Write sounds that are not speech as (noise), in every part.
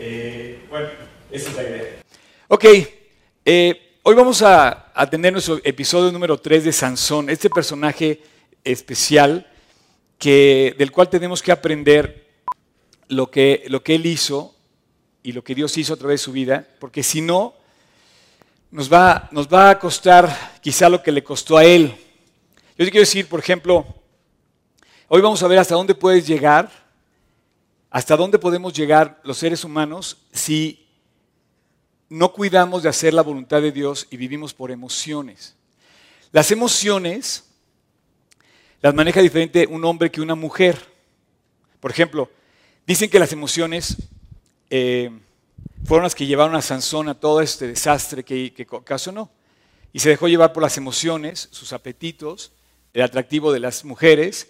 Eh, bueno, esa es la idea. Ok, eh, hoy vamos a, a, tener nuestro episodio número 3 de Sansón, este personaje especial que, del cual tenemos que aprender lo que, lo que él hizo y lo que Dios hizo a través de su vida, porque si no, nos va, nos va a costar quizá lo que le costó a él. Yo te quiero decir, por ejemplo, hoy vamos a ver hasta dónde puedes llegar, hasta dónde podemos llegar los seres humanos si no cuidamos de hacer la voluntad de Dios y vivimos por emociones. Las emociones las maneja diferente un hombre que una mujer. Por ejemplo, dicen que las emociones eh, fueron las que llevaron a Sansón a todo este desastre que, que ocasionó. Y se dejó llevar por las emociones, sus apetitos, el atractivo de las mujeres,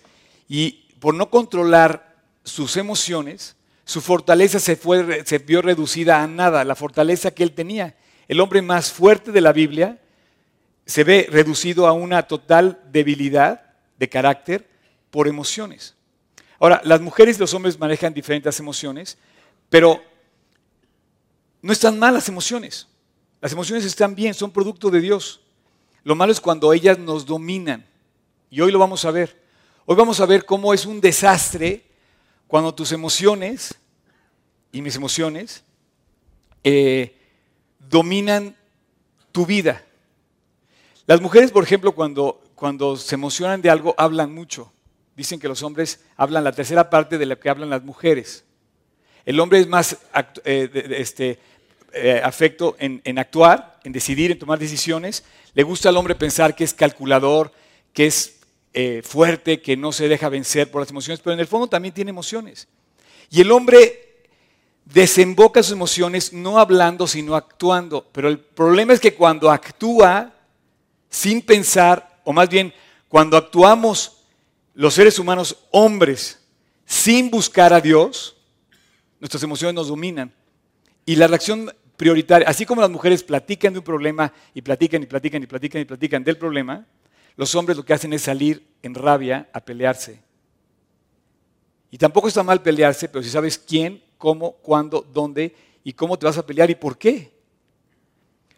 y por no controlar sus emociones, su fortaleza se, fue, se vio reducida a nada, la fortaleza que él tenía. El hombre más fuerte de la Biblia se ve reducido a una total debilidad de carácter por emociones. Ahora, las mujeres y los hombres manejan diferentes emociones, pero no están mal las emociones. Las emociones están bien, son producto de Dios. Lo malo es cuando ellas nos dominan. Y hoy lo vamos a ver. Hoy vamos a ver cómo es un desastre cuando tus emociones y mis emociones eh, dominan tu vida. Las mujeres, por ejemplo, cuando, cuando se emocionan de algo, hablan mucho. Dicen que los hombres hablan la tercera parte de lo que hablan las mujeres. El hombre es más eh, este, eh, afecto en, en, actuar, en decidir, en tomar decisiones. Le gusta al hombre pensar que es calculador, que es eh, fuerte, que no se deja vencer por las emociones, pero en el fondo también tiene emociones. Y el hombre desemboca sus emociones no hablando, sino actuando. Pero el problema es que cuando actúa sin pensar, o más bien cuando actuamos los seres humanos, hombres, sin buscar a Dios, nuestras emociones nos dominan. Y la reacción prioritaria, así como las mujeres platican de un problema y platican y platican y platican y platican del problema, los hombres lo que hacen es salir en rabia a pelearse. Y tampoco está mal pelearse, pero si sabes quién, cómo, cuándo, dónde y cómo te vas a pelear y por qué.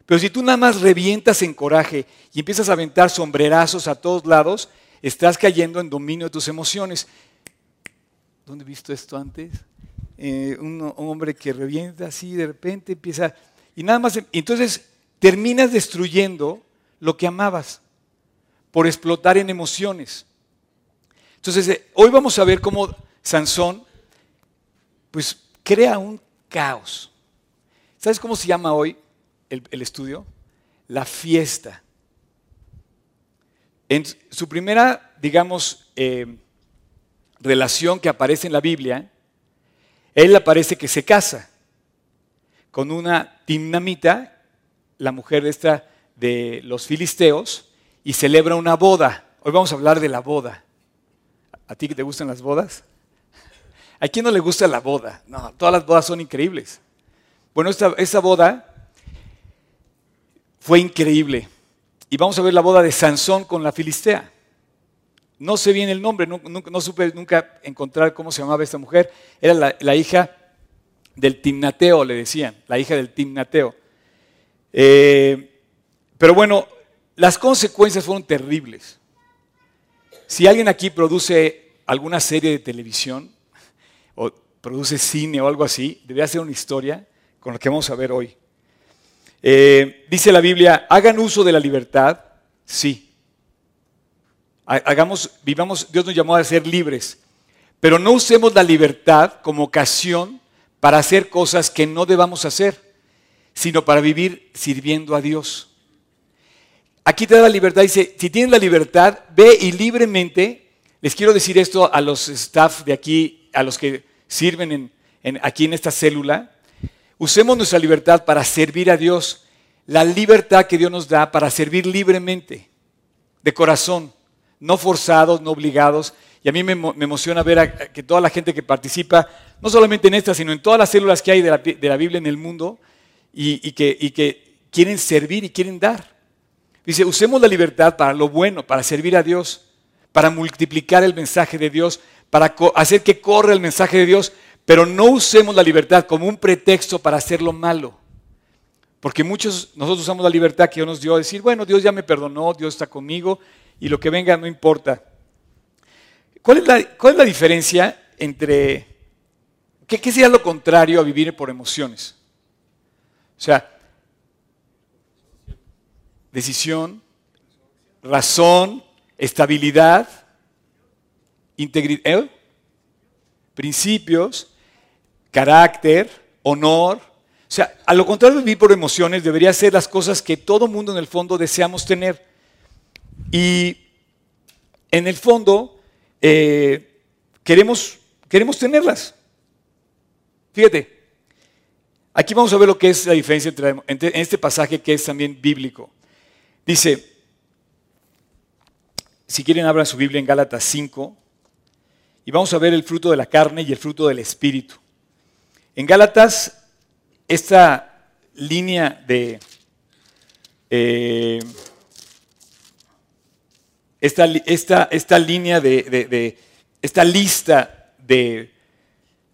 Pero si tú nada más revientas en coraje y empiezas a aventar sombrerazos a todos lados, estás cayendo en dominio de tus emociones. ¿Dónde he visto esto antes? Eh, un, hombre que revienta así, de repente empieza, y nada más, entonces terminas destruyendo lo que amabas por explotar en emociones. Entonces, eh, hoy vamos a ver cómo Sansón, pues, crea un caos. ¿Sabes cómo se llama hoy el, estudio? La fiesta. En su primera, digamos, eh, relación que aparece en la Biblia, él aparece que se casa con una timnamita, la mujer esta de los filisteos, y celebra una boda. Hoy vamos a hablar de la boda. ¿A ti que te gustan las bodas? ¿A quién no le gusta la boda? No, todas las bodas son increíbles. Bueno, esta, boda fue increíble. Y vamos a ver la boda de Sansón con la Filistea. No sé bien el nombre, no, no, supe nunca encontrar cómo se llamaba esta mujer. Era la, hija del Timnateo, le decían, la hija del Timnateo. Eh, pero bueno, las consecuencias fueron terribles. Si alguien aquí produce alguna serie de televisión, o produce cine o algo así, debería ser una historia con lo que vamos a ver hoy. Eh, dice la Biblia, hagan uso de la libertad, sí, hagamos, vivamos, Dios nos llamó a ser libres, pero no usemos la libertad como ocasión para hacer cosas que no debamos hacer, sino para vivir sirviendo a Dios. Aquí te da la libertad, dice, si tienes la libertad, ve y libremente, les quiero decir esto a los staff de aquí, a los que sirven aquí en esta célula, usemos nuestra libertad para servir a Dios, la libertad que Dios nos da para servir libremente, de corazón no forzados, no obligados. Y a mí me, emociona ver que toda la gente que participa, no solamente en esta, sino en todas las células que hay de la, Biblia en el mundo, y, que, quieren servir y quieren dar. Dice, usemos la libertad para lo bueno, para servir a Dios, para multiplicar el mensaje de Dios, para hacer que corra el mensaje de Dios, Pero no usemos la libertad como un pretexto para hacerlo malo. Porque muchos, nosotros usamos la libertad que Dios nos dio a decir, bueno, Dios ya me perdonó, Dios está conmigo y lo que venga no importa. ¿Cuál es la, cuál es la diferencia entre, ¿qué, qué sería lo contrario a vivir por emociones? O sea, decisión, razón, estabilidad, integridad, ¿eh? principios, carácter, honor. O sea, a lo contrario de vivir por emociones, debería ser las cosas que todo mundo en el fondo deseamos tener. Y en el fondo eh, queremos, queremos tenerlas. Fíjate, aquí vamos a ver lo que es la diferencia entre, en este pasaje que es también bíblico. Dice, si quieren abran su Biblia en Gálatas 5 y vamos a ver el fruto de la carne y el fruto del espíritu. En Gálatas, esta línea de... Eh, esta, esta, línea de, esta lista de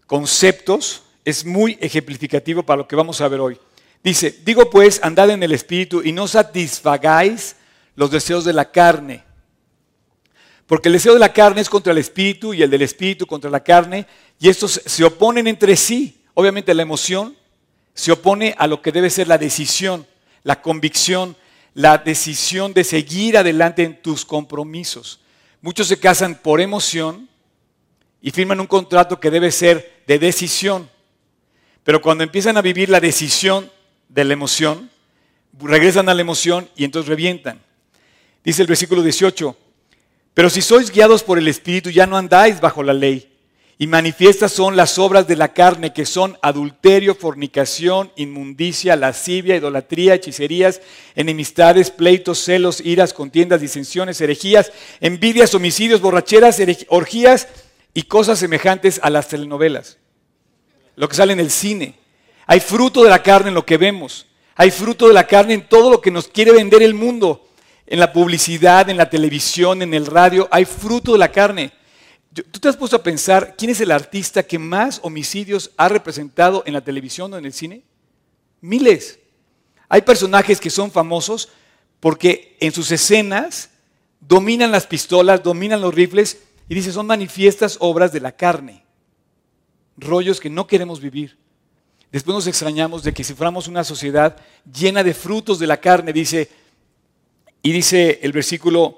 conceptos es muy ejemplificativo para lo que vamos a ver hoy. Dice, digo pues, andad en el Espíritu y no satisfagáis los deseos de la carne. Porque el deseo de la carne es contra el Espíritu y el del Espíritu contra la carne, y estos se oponen entre sí. Obviamente la emoción se opone a lo que debe ser la decisión, la convicción, la decisión de seguir adelante en tus compromisos. Muchos se casan por emoción y firman un contrato que debe ser de decisión. Pero cuando empiezan a vivir la decisión de la emoción, regresan a la emoción y entonces revientan. Dice el versículo 18, pero si sois guiados por el Espíritu ya no andáis bajo la ley. Y manifiestas son las obras de la carne, que son adulterio, fornicación, inmundicia, lascivia, idolatría, hechicerías, enemistades, pleitos, celos, iras, contiendas, disensiones, herejías, envidias, homicidios, borracheras, orgías y cosas semejantes a las telenovelas. Lo que sale en el cine. Hay fruto de la carne en lo que vemos. Hay fruto de la carne en todo lo que nos quiere vender el mundo. En la publicidad, en la televisión, en el radio. Hay fruto de la carne. ¿Tú te has puesto a pensar quién es el artista que más homicidios ha representado en la televisión o en el cine? Miles. Hay personajes que son famosos porque en sus escenas dominan las pistolas, dominan los rifles y dice, son manifiestas obras de la carne. Rollos que no queremos vivir. Después nos extrañamos de que si fuéramos una sociedad llena de frutos de la carne, dice, y dice el versículo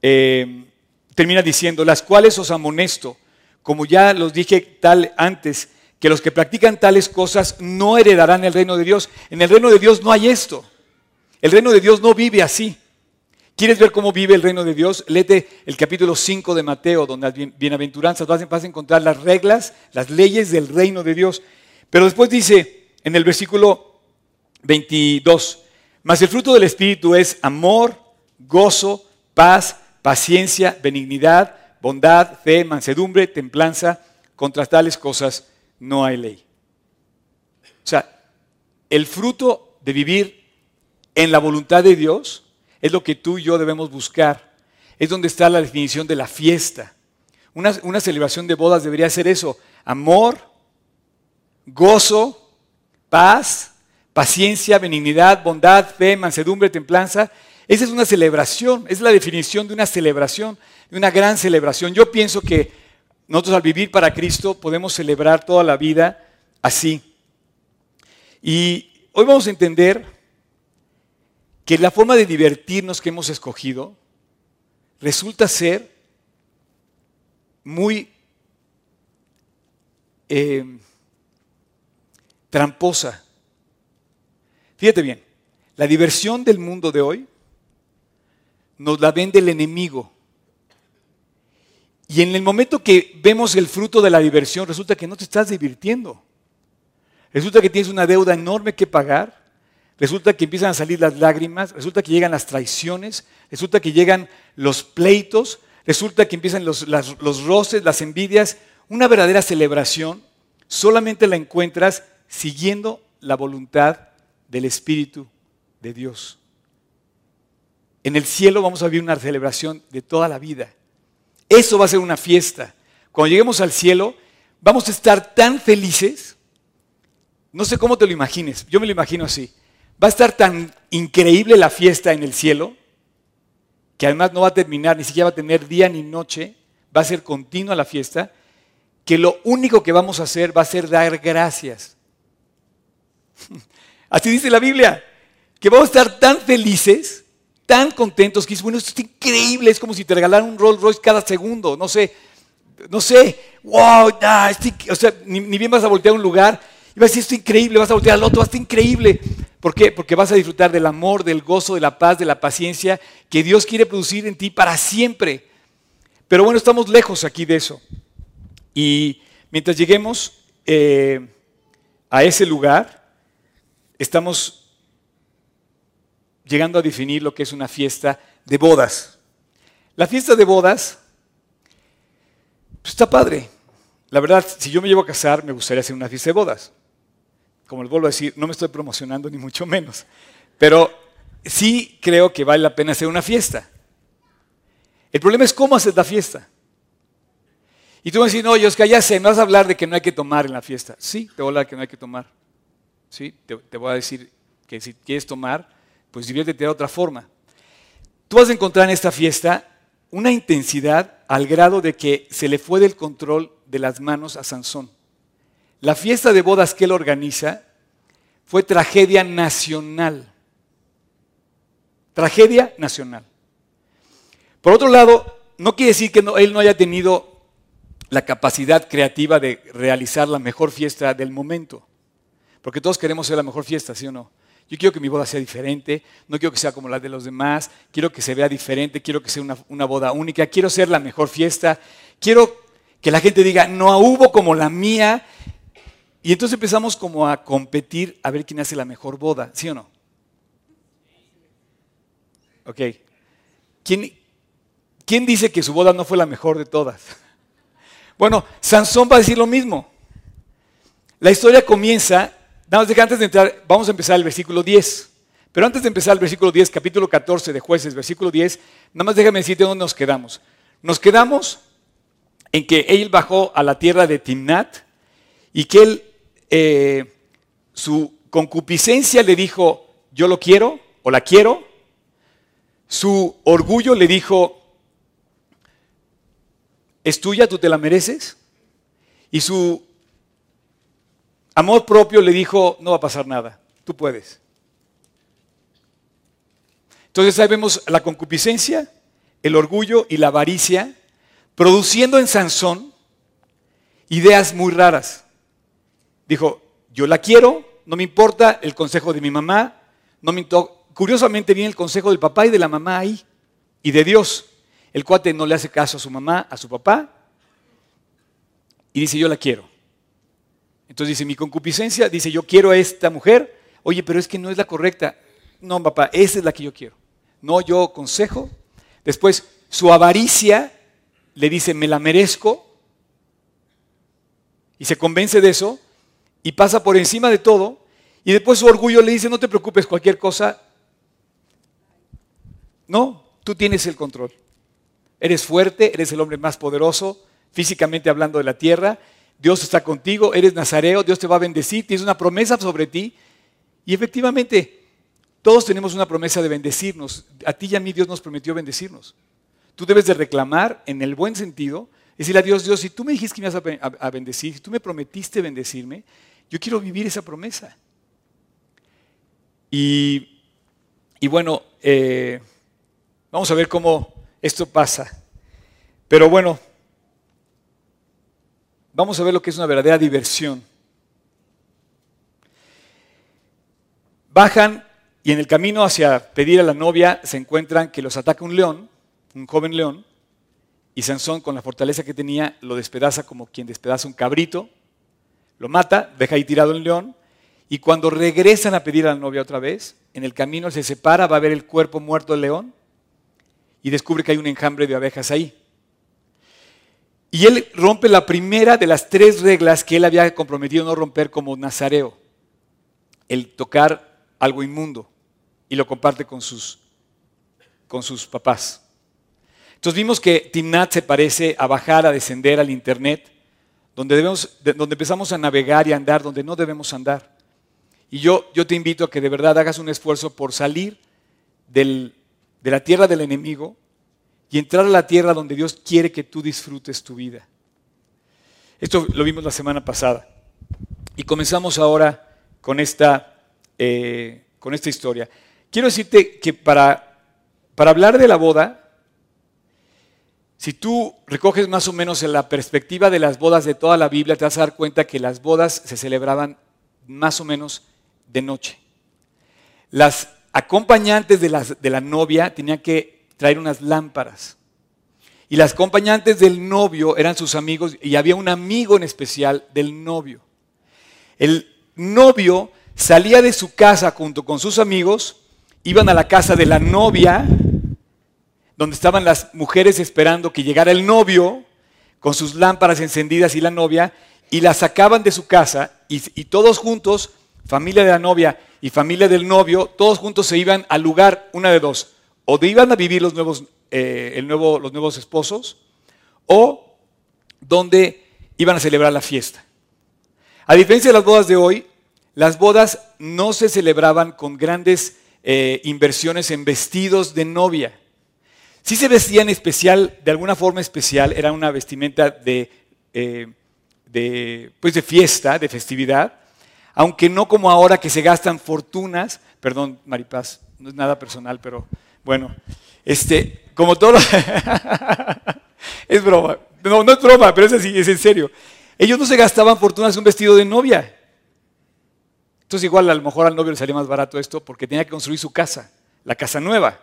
eh, termina diciendo, las cuales os amonesto, como ya los dije tal antes, que los que practican tales cosas no heredarán el reino de Dios. En el reino de Dios no hay esto. El reino de Dios no vive así. ¿Quieres ver cómo vive el reino de Dios? Léete el capítulo 5 de Mateo, donde las bienaventuranzas vas a encontrar las reglas, las leyes del reino de Dios. Pero después dice en el versículo 22, mas el fruto del Espíritu es amor, gozo, paz, paciencia, benignidad, bondad, fe, mansedumbre, templanza. Contra tales cosas no hay ley. O sea, el fruto de vivir en la voluntad de Dios es lo que tú y yo debemos buscar. Es donde está la definición de la fiesta. Una, una celebración de bodas debería ser eso. Amor, gozo, paz, paciencia, benignidad, bondad, fe, mansedumbre, templanza. Esa es una celebración, es la definición de una celebración, de una gran celebración. Yo pienso que nosotros al vivir para Cristo podemos celebrar toda la vida así. Y hoy vamos a entender que la forma de divertirnos que hemos escogido resulta ser muy eh, tramposa. Fíjate bien, la diversión del mundo de hoy nos la vende el enemigo. Y en el momento que vemos el fruto de la diversión, resulta que no te estás divirtiendo. Resulta que tienes una deuda enorme que pagar. Resulta que empiezan a salir las lágrimas. Resulta que llegan las traiciones. Resulta que llegan los pleitos. Resulta que empiezan los, los roces, las envidias. Una verdadera celebración solamente la encuentras siguiendo la voluntad del Espíritu de Dios. En el cielo vamos a vivir una celebración de toda la vida. Eso va a ser una fiesta. Cuando lleguemos al cielo, vamos a estar tan felices, no sé cómo te lo imagines, yo me lo imagino así, va a estar tan increíble la fiesta en el cielo, que además no va a terminar, ni siquiera va a tener día ni noche, va a ser continua la fiesta, que lo único que vamos a hacer va a ser dar gracias. (laughs) Así dice la Biblia, que vamos a estar tan felices, tan contentos, que es bueno, esto es increíble, es como si te regalaran un Rolls Royce cada segundo, no sé, no sé, wow, o sea, ni, bien vas a voltear a un lugar y vas a decir, esto es increíble, vas a voltear al otro, esto es increíble. ¿Por qué? Porque vas a disfrutar del amor, del gozo, de la paz, de la paciencia que Dios quiere producir en ti para siempre. Pero bueno, estamos lejos aquí de eso. Y mientras lleguemos eh, a ese lugar, estamos llegando a definir lo que es una fiesta de bodas. La fiesta de bodas pues está padre. La verdad, si yo me llevo a casar, me gustaría hacer una fiesta de bodas. Como les vuelvo a decir, no me estoy promocionando ni mucho menos. Pero sí creo que vale la pena hacer una fiesta. El problema es cómo hacer la fiesta. Y tú me decís, no, que ya sé, me vas a hablar de que no hay que tomar en la fiesta. Sí, te voy a hablar de que no hay que tomar. Te voy a decir que si quieres tomar, pues diviértete de otra forma. Tú vas a encontrar en esta fiesta una intensidad al grado de que se le fue del control de las manos a Sansón. La fiesta de bodas que él organiza fue tragedia nacional. Tragedia nacional. Por otro lado, no quiere decir que él no haya tenido la capacidad creativa de realizar la mejor fiesta del momento. Porque todos queremos ser la mejor fiesta, ¿sí o no? Yo quiero que mi boda sea diferente, no quiero que sea como la de los demás, quiero que se vea diferente, quiero que sea una, boda única, quiero ser la mejor fiesta, quiero que la gente diga, no hubo como la mía. Y entonces empezamos como a competir a ver quién hace la mejor boda, ¿sí o no? Ok. ¿Quién, ¿Quién dice que su boda no fue la mejor de todas? (laughs) Bueno, Sansón va a decir lo mismo. La historia comienza Nada más antes de entrar, vamos a empezar el versículo 10. Pero antes de empezar el versículo 10, capítulo 14 de jueces, versículo 10, nada más déjame decirte dónde nos quedamos. Nos quedamos en que él bajó a la tierra de Timnat y que él, eh, su concupiscencia le dijo, yo lo quiero o la quiero. Su orgullo le dijo, es tuya, tú te la mereces. Y su Amor propio le dijo, no va a pasar nada, tú puedes. Entonces ahí vemos la concupiscencia, el orgullo y la avaricia, produciendo en Sansón ideas muy raras. Dijo, yo la quiero, no me importa el consejo de mi mamá, no me curiosamente viene el consejo del papá y de la mamá ahí, y de Dios. El cuate no le hace caso a su mamá, a su papá, y dice, yo la quiero. Entonces dice, mi concupiscencia, dice, yo quiero a esta mujer, oye, pero es que no es la correcta. No, papá, esa es la que yo quiero. No, yo consejo. Después, su avaricia le dice, me la merezco. Y se convence de eso y pasa por encima de todo. Y después su orgullo le dice, no te preocupes, cualquier cosa. No, tú tienes el control. Eres fuerte, eres el hombre más poderoso, físicamente hablando de la tierra, Dios está contigo, eres nazareo, Dios te va a bendecir, tienes una promesa sobre ti. Y efectivamente, todos tenemos una promesa de bendecirnos. A ti y a mí Dios nos prometió bendecirnos. Tú debes de reclamar en el buen sentido, decirle a Dios, Dios, si tú me dijiste que me ibas a bendecir, si tú me prometiste bendecirme, yo quiero vivir esa promesa. Y, bueno, eh, vamos a ver cómo esto pasa. Pero bueno, vamos a ver lo que es una verdadera diversión. Bajan y en el camino hacia pedir a la novia se encuentran que los ataca un león, un joven león, y Sansón con la fortaleza que tenía lo despedaza como quien despedaza un cabrito, lo mata, deja ahí tirado el león, y cuando regresan a pedir a la novia otra vez, en el camino se separa, va a ver el cuerpo muerto del león y descubre que hay un enjambre de abejas ahí. Y él rompe la primera de las tres reglas que él había comprometido no romper como nazareo, el tocar algo inmundo, y lo comparte con sus, con sus papás. Entonces vimos que Timnat se parece a bajar, a descender al Internet, donde, debemos, donde empezamos a navegar y andar donde no debemos andar. Y yo, yo te invito a que de verdad hagas un esfuerzo por salir de la tierra del enemigo y entrar a la tierra donde Dios quiere que tú disfrutes tu vida. Esto lo vimos la semana pasada. Y comenzamos ahora con esta, eh, con esta historia. Quiero decirte que para, para hablar de la boda, si tú recoges más o menos en la perspectiva de las bodas de toda la Biblia, te vas a dar cuenta que las bodas se celebraban más o menos de noche. Las acompañantes de, de la novia tenían que traer unas lámparas. Y las acompañantes del novio eran sus amigos y había un amigo en especial del novio. El novio salía de su casa junto con sus amigos, iban a la casa de la novia donde estaban las mujeres esperando que llegara el novio con sus lámparas encendidas y la novia, y la sacaban de su casa y, todos juntos, familia de la novia y familia del novio, todos juntos se iban al lugar, una de dos, o de iban a vivir los nuevos, eh, los nuevos esposos, o donde iban a celebrar la fiesta. A diferencia de las bodas de hoy, las bodas no se celebraban con grandes eh, inversiones en vestidos de novia. Si se vestían especial, de alguna forma especial, era una vestimenta de, eh, de, pues de fiesta, de festividad, aunque no como ahora que se gastan fortunas, perdón, Maripaz, no es nada personal, pero bueno, este, como todo, (laughs) es broma, no, no es broma, pero es así, es en serio. Ellos no se gastaban fortunas en un vestido de novia. Entonces igual a lo mejor al novio le salía más barato esto porque tenía que construir su casa, la casa nueva.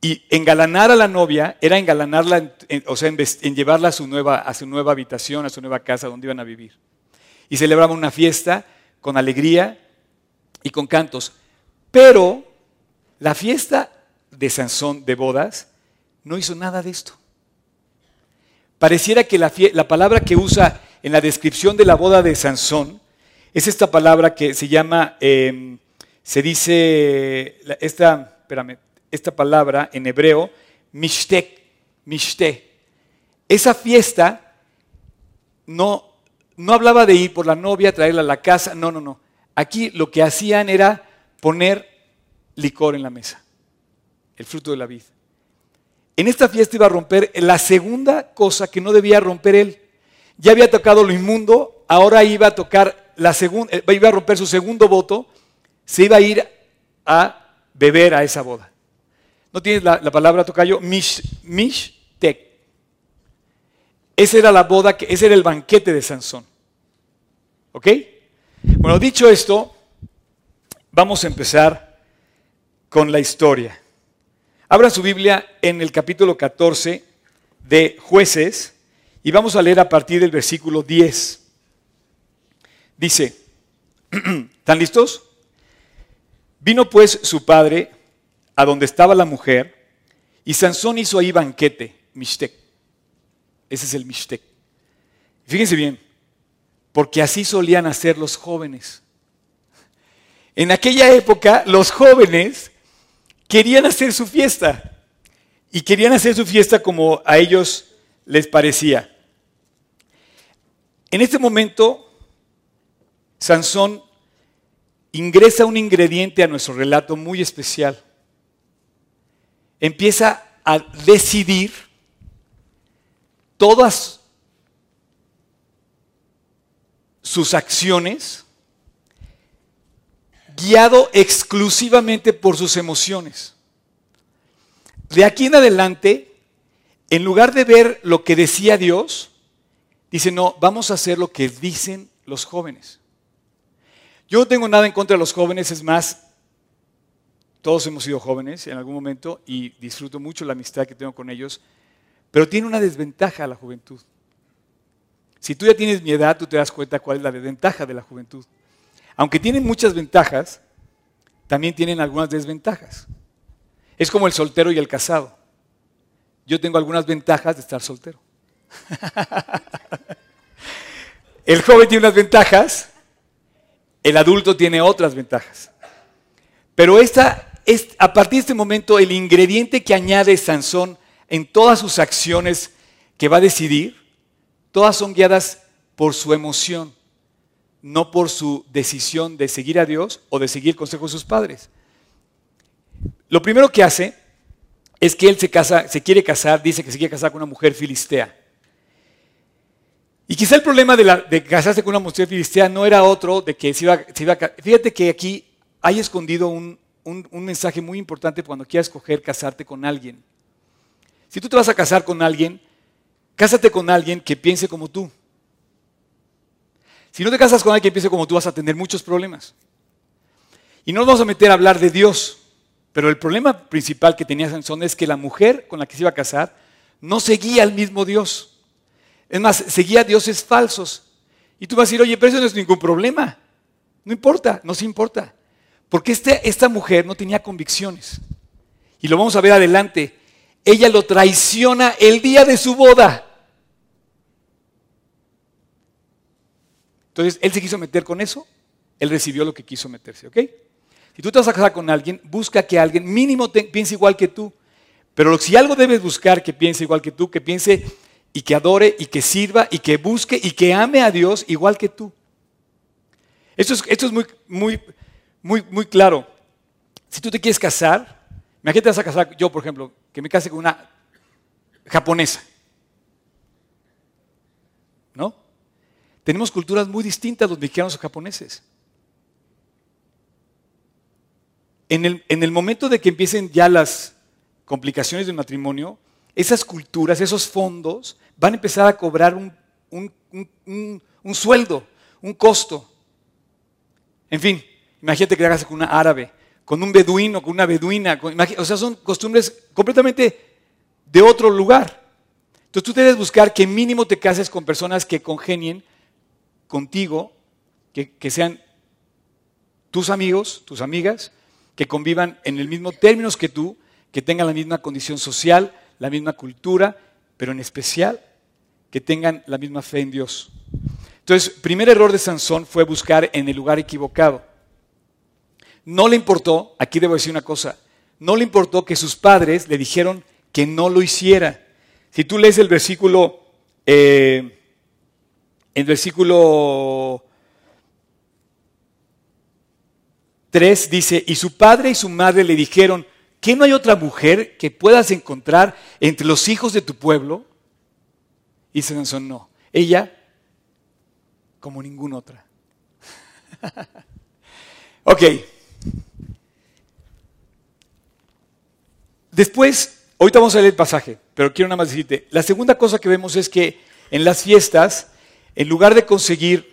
Y engalanar a la novia era engalanarla, o sea, en, llevarla a su, nueva, a su nueva habitación, a su nueva casa donde iban a vivir. Y celebraban una fiesta con alegría y con cantos. Pero la fiesta de Sansón de bodas no hizo nada de esto. Pareciera que la, la, palabra que usa en la descripción de la boda de Sansón es esta palabra que se llama, em, se dice, esta, esta palabra en hebreo, mishtek, mishte. Esa fiesta no, no hablaba de ir por la novia, traerla a la casa, no, no, no. Aquí lo que hacían era poner licor en la mesa, el fruto de la vida. En esta fiesta iba a romper la segunda cosa que no debía romper él. Ya había tocado lo inmundo, ahora iba a tocar la segunda, eh, iba a romper su segundo voto, se iba a ir a beber a esa boda. ¿No tienes la, palabra tocayo? Mish, mishtek. Esa era la boda, que, ese era el banquete de Sansón. ¿Ok? Bueno, dicho esto, vamos a empezar con la historia. Abra su Biblia en el capítulo 14 de Jueces y vamos a leer a partir del versículo 10. Dice, (clears throat) ¿están listos? Vino pues su padre a donde estaba la mujer, y Sansón hizo ahí banquete, Mishtek. Ese es el Mishtek. Fíjense bien, porque así solían hacer los jóvenes. En aquella época, los jóvenes querían hacer su fiesta. Y querían hacer su fiesta como a ellos les parecía. En este momento, Sansón ingresa un ingrediente a nuestro relato muy especial empieza a decidir todas sus acciones guiado exclusivamente por sus emociones. De aquí en adelante, en lugar de ver lo que decía Dios, dice, no, vamos a hacer lo que dicen los jóvenes. Yo no tengo nada en contra de los jóvenes, es más, todos hemos sido jóvenes en algún momento y disfruto mucho la amistad que tengo con ellos, pero tiene una desventaja la juventud. Si tú ya tienes mi edad, tú te das cuenta cuál es la desventaja de la juventud. Aunque tienen muchas ventajas, también tienen algunas desventajas. Es como el soltero y el casado. Yo tengo algunas ventajas de estar soltero. (laughs) el joven tiene unas ventajas, el adulto tiene otras ventajas. Pero esta es, a partir de este momento, el ingrediente que añade Sansón en todas sus acciones que va a decidir, todas son guiadas por su emoción, no por su decisión de seguir a Dios o de seguir el consejo de sus padres. Lo primero que hace es que él se se quiere casar, dice que se quiere casar con una mujer filistea. Y quizá el problema de, casarse con una mujer filistea no era otro de que se iba, a... Fíjate que aquí hay escondido un, un mensaje muy importante cuando quieras escoger casarte con alguien. Si tú te vas a casar con alguien, cásate con alguien que piense como tú. Si no te casas con alguien que piense como tú, vas a tener muchos problemas. Y no nos vamos a meter a hablar de Dios, pero el problema principal que tenía Sansón es que la mujer con la que se iba a casar no seguía al mismo Dios. Es más, seguía dioses falsos. Y tú vas a decir, oye, pero eso no es ningún problema. No importa, no se importa. Porque este, esta mujer no tenía convicciones. Y lo vamos a ver adelante. Ella lo traiciona el día de su boda. Entonces, él se quiso meter con eso. Él recibió lo que quiso meterse, ¿ok? Si tú te vas a casar con alguien, busca que alguien mínimo piense igual que tú. Pero si algo debes buscar que piense igual que tú, que piense y que adore y que sirva y que busque y que ame a Dios igual que tú. Esto es, esto es muy, muy, muy, muy claro. Si tú te quieres casar, imagínate te vas a casar, yo por ejemplo, que me case con una japonesa. ¿No? Tenemos culturas muy distintas los mexicanos o japoneses. En el, momento de que empiecen ya las complicaciones del matrimonio, esas culturas, esos fondos, van a empezar a cobrar un, sueldo, un costo. En fin, imagínate que hagas con una árabe, con un beduino, con una beduina. o sea, son costumbres completamente de otro lugar. Entonces tú debes buscar que mínimo te cases con personas que congenien contigo, que sean tus amigos, tus amigas, que convivan en el mismo términos que tú, que tengan la misma condición social, la misma cultura, pero en especial que tengan la misma fe en Dios. Entonces, primer error de Sansón fue buscar en el lugar equivocado. No le importó, aquí debo decir una cosa, no le importó que sus padres le dijeron que no lo hiciera. Si tú lees el versículo, eh, el versículo 3 dice, y su padre y su madre le dijeron, ¿que no hay otra mujer que puedas encontrar entre los hijos de tu pueblo? Y Sansón no. Ella, como ninguna otra. (laughs) ok. Después, ahorita vamos a leer el pasaje, pero quiero nada más decirte, la segunda cosa que vemos es que en las fiestas, en lugar de conseguir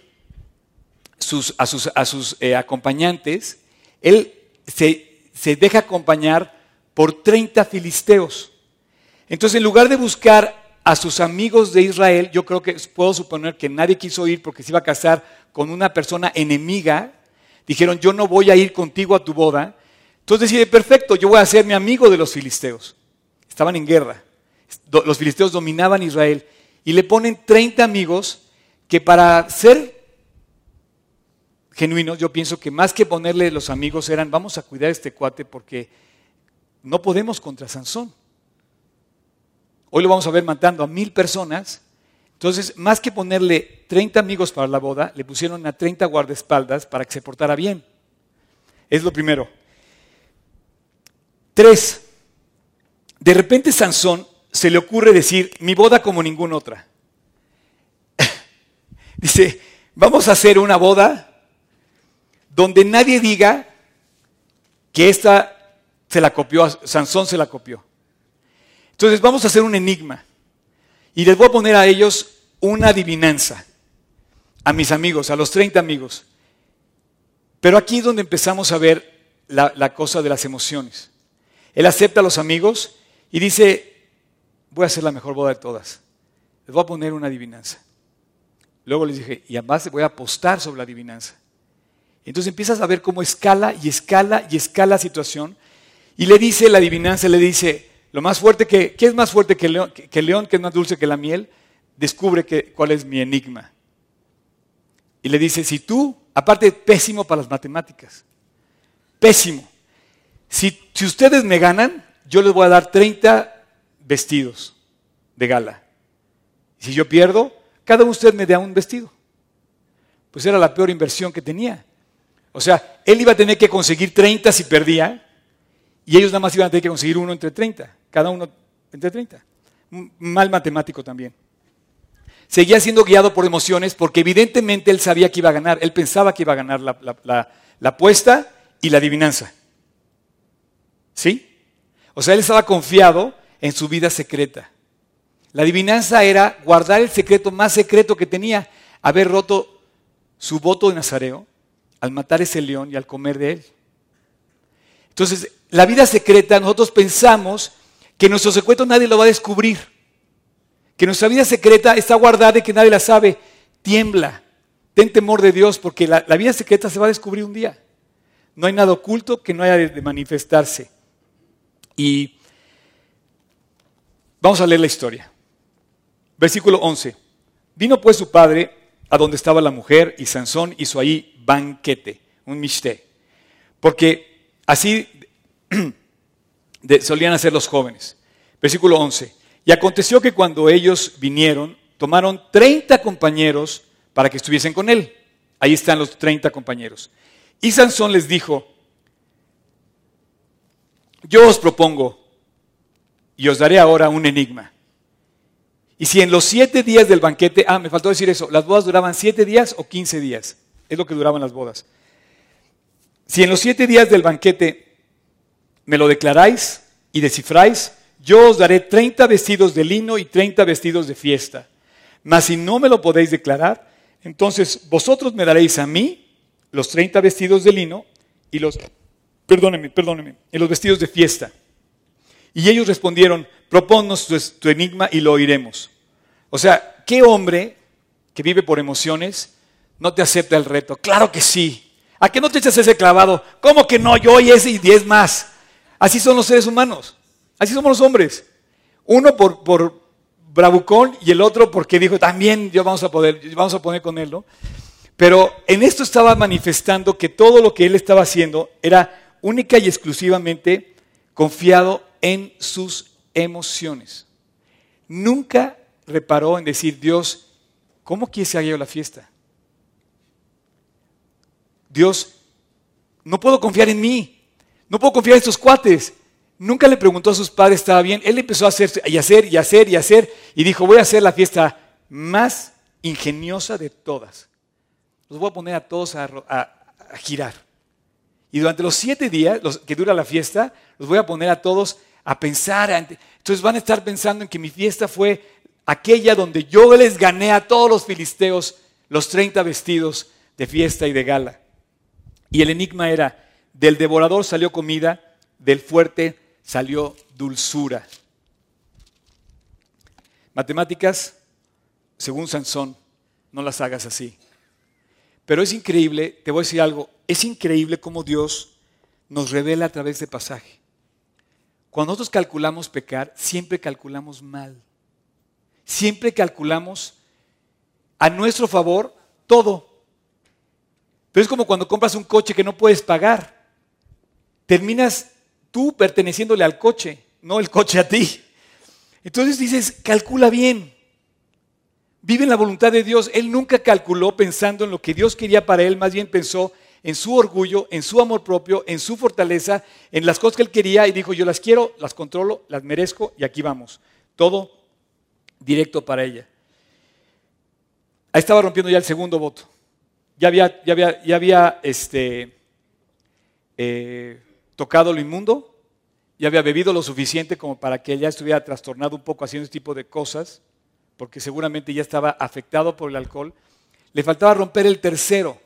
a sus, eh, acompañantes, él se, deja acompañar por 30 filisteos. Entonces, en lugar de buscar a sus amigos de Israel, yo creo que puedo suponer que nadie quiso ir porque se iba a casar con una persona enemiga. Dijeron, yo no voy a ir contigo a tu boda. Entonces decide, perfecto, yo voy a ser mi amigo de los filisteos. Estaban en guerra. Los filisteos dominaban Israel. Y le ponen 30 amigos que para ser genuinos, yo pienso que más que ponerle los amigos eran, vamos a cuidar este cuate porque no podemos contra Sansón. Hoy lo vamos a ver matando a mil personas. Entonces, más que ponerle 30 amigos para la boda, le pusieron a 30 guardaespaldas para que se portara bien. Es lo primero. Tres, de repente Sansón se le ocurre decir, mi boda como ninguna otra. Dice, vamos a hacer una boda donde nadie diga que esta se la copió, Sansón se la copió. Entonces vamos a hacer un enigma y les voy a poner a ellos una adivinanza, a mis amigos, a los 30 amigos. Pero aquí es donde empezamos a ver la, la cosa de las emociones. Él acepta a los amigos y dice, voy a hacer la mejor boda de todas. Les voy a poner una adivinanza. Luego les dije, y además voy a apostar sobre la adivinanza. Entonces empiezas a ver cómo escala y escala y escala la situación. Y le dice la adivinanza, le dice, lo más fuerte que, ¿qué es más fuerte que el león, que, que es más dulce que la miel? Descubre que, cuál es mi enigma. Y le dice, si tú, aparte pésimo para las matemáticas, pésimo. Si, si ustedes me ganan, yo les voy a dar 30 vestidos de gala. Si yo pierdo, cada ustedes me da un vestido. Pues era la peor inversión que tenía. O sea, él iba a tener que conseguir 30 si perdía, y ellos nada más iban a tener que conseguir uno entre 30, cada uno entre 30. Mal matemático también. Seguía siendo guiado por emociones porque evidentemente él sabía que iba a ganar, él pensaba que iba a ganar la, apuesta y la adivinanza. ¿Sí? O sea, él estaba confiado en su vida secreta. La adivinanza era guardar el secreto más secreto que tenía, haber roto su voto de Nazareo al matar ese león y al comer de él. Entonces, la vida secreta, nosotros pensamos que nuestro secreto nadie lo va a descubrir, que nuestra vida secreta está guardada y que nadie la sabe. Tiembla, ten temor de Dios, porque la, vida secreta se va a descubrir un día. No hay nada oculto que no haya de manifestarse. Y vamos a leer la historia. Versículo 11. Vino pues su padre a donde estaba la mujer y Sansón hizo ahí banquete, un mishte. Porque así (clears throat) solían hacer los jóvenes. Versículo 11. Y aconteció que cuando ellos vinieron, tomaron 30 compañeros para que estuviesen con él. Ahí están los 30 compañeros. Y Sansón les dijo, yo os propongo y os daré ahora un enigma. Y si en los siete días del banquete, ah, me faltó decir eso, las bodas duraban siete días o quince días, es lo que duraban las bodas. Si en los siete días del banquete me lo declaráis y descifráis, yo os daré treinta vestidos de lino y treinta vestidos de fiesta. Mas si no me lo podéis declarar, entonces vosotros me daréis a mí los treinta vestidos de lino y los, perdóneme, perdóneme, y los vestidos de fiesta. Y ellos respondieron, Propónnos tu, enigma y lo oiremos. O sea, ¿qué hombre que vive por emociones no te acepta el reto? Claro que sí. ¿A qué no te echas ese clavado? ¿Cómo que no? Yo y ese y diez más. Así son los seres humanos. Así somos los hombres. Uno por, por bravucón y el otro porque dijo, también yo vamos a poder, vamos a poner con él, ¿no? Pero en esto estaba manifestando que todo lo que él estaba haciendo era única y exclusivamente confiado en sus emociones. Nunca reparó en decir, Dios, ¿cómo quieres que yo la fiesta? Dios, no puedo confiar en mí, no puedo confiar en estos cuates. Nunca le preguntó a sus padres, ¿estaba bien? Él empezó a hacer y hacer y hacer y hacer y dijo, voy a hacer la fiesta más ingeniosa de todas. Los voy a poner a todos a, girar. Y durante los siete días que dura la fiesta, los voy a poner a todos a pensar. Entonces van a estar pensando en que mi fiesta fue aquella donde yo les gané a todos los filisteos los 30 vestidos de fiesta y de gala. Y el enigma era, del devorador salió comida, del fuerte salió dulzura. Matemáticas, según Sansón, no las hagas así. Pero es increíble, te voy a decir algo, es increíble cómo Dios nos revela a través de pasaje. Cuando nosotros calculamos pecar, siempre calculamos mal. Siempre calculamos a nuestro favor todo. Pero es como cuando compras un coche que no puedes pagar. Terminas tú perteneciéndole al coche, no el coche a ti. Entonces dices, calcula bien. Vive en la voluntad de Dios. Él nunca calculó pensando en lo que Dios quería para él, más bien pensó en su orgullo, en su amor propio, en su fortaleza, en las cosas que él quería y dijo, yo las quiero, las controlo, las merezco y aquí vamos. Todo directo para ella. Ahí estaba rompiendo ya el segundo voto. Ya había, ya había, ya había este, eh, tocado lo inmundo, ya había bebido lo suficiente como para que ella estuviera trastornado un poco haciendo este tipo de cosas, porque seguramente ya estaba afectado por el alcohol. Le faltaba romper el tercero.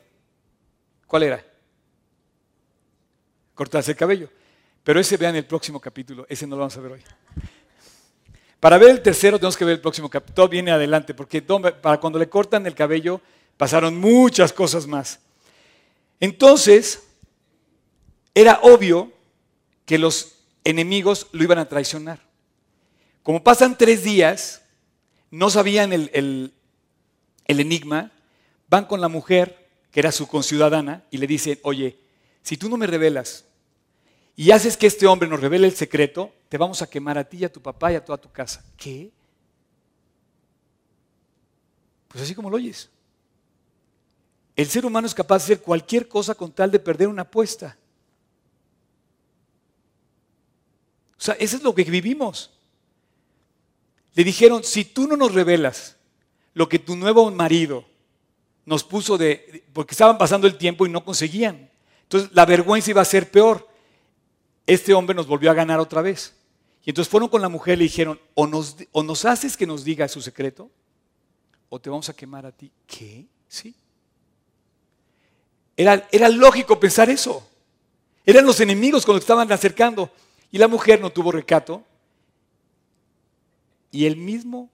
¿Cuál era? Cortarse el cabello. Pero ese vean el próximo capítulo, ese no lo vamos a ver hoy. Para ver el tercero tenemos que ver el próximo capítulo, todo viene adelante, porque para cuando le cortan el cabello pasaron muchas cosas más. Entonces, era obvio que los enemigos lo iban a traicionar. Como pasan tres días, no sabían el, el enigma, van con la mujer, que era su conciudadana, y le dice, oye, si tú no me revelas y haces que este hombre nos revele el secreto, te vamos a quemar a ti y a tu papá y a toda tu casa. ¿Qué? Pues así como lo oyes. El ser humano es capaz de hacer cualquier cosa con tal de perder una apuesta. O sea, eso es lo que vivimos. Le dijeron, si tú no nos revelas lo que tu nuevo marido nos puso de, porque estaban pasando el tiempo y no conseguían. Entonces la vergüenza iba a ser peor. Este hombre nos volvió a ganar otra vez. Y entonces fueron con la mujer y le dijeron, o nos, haces que nos diga su secreto, o te vamos a quemar a ti. ¿Qué? Sí. Era, era lógico pensar eso. Eran los enemigos cuando estaban acercando. Y la mujer no tuvo recato. Y el mismo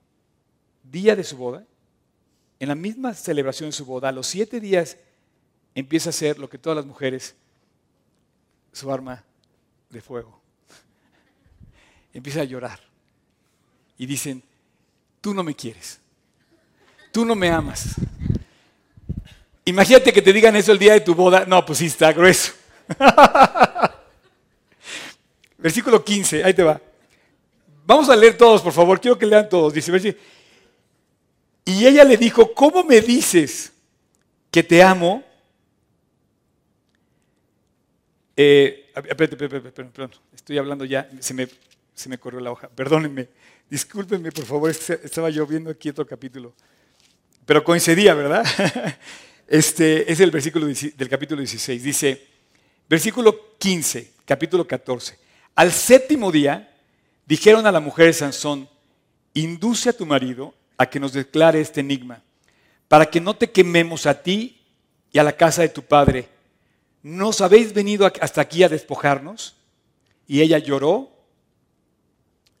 día de su boda, en la misma celebración de su boda, a los siete días, empieza a hacer lo que todas las mujeres, su arma de fuego. (laughs) Empieza a llorar. Y dicen, tú no me quieres. Tú no me amas. Imagínate que te digan eso el día de tu boda. No, pues sí, está grueso. (laughs) Versículo 15, ahí te va. Vamos a leer todos, por favor. Quiero que lean todos. Dice, y ella le dijo, ¿cómo me dices que te amo? Eh, perdón, estoy hablando ya, se me, corrió la hoja. Perdónenme, discúlpenme, por favor, estaba yo viendo aquí otro capítulo. Pero coincidía, ¿verdad? (laughs) Este es el versículo del capítulo 16. Dice, versículo 15, capítulo 14. Al séptimo día dijeron a la mujer de Sansón, induce a tu marido a que nos declare este enigma, para que no te quememos a ti y a la casa de tu padre. ¿Nos habéis venido hasta aquí a despojarnos? Y ella lloró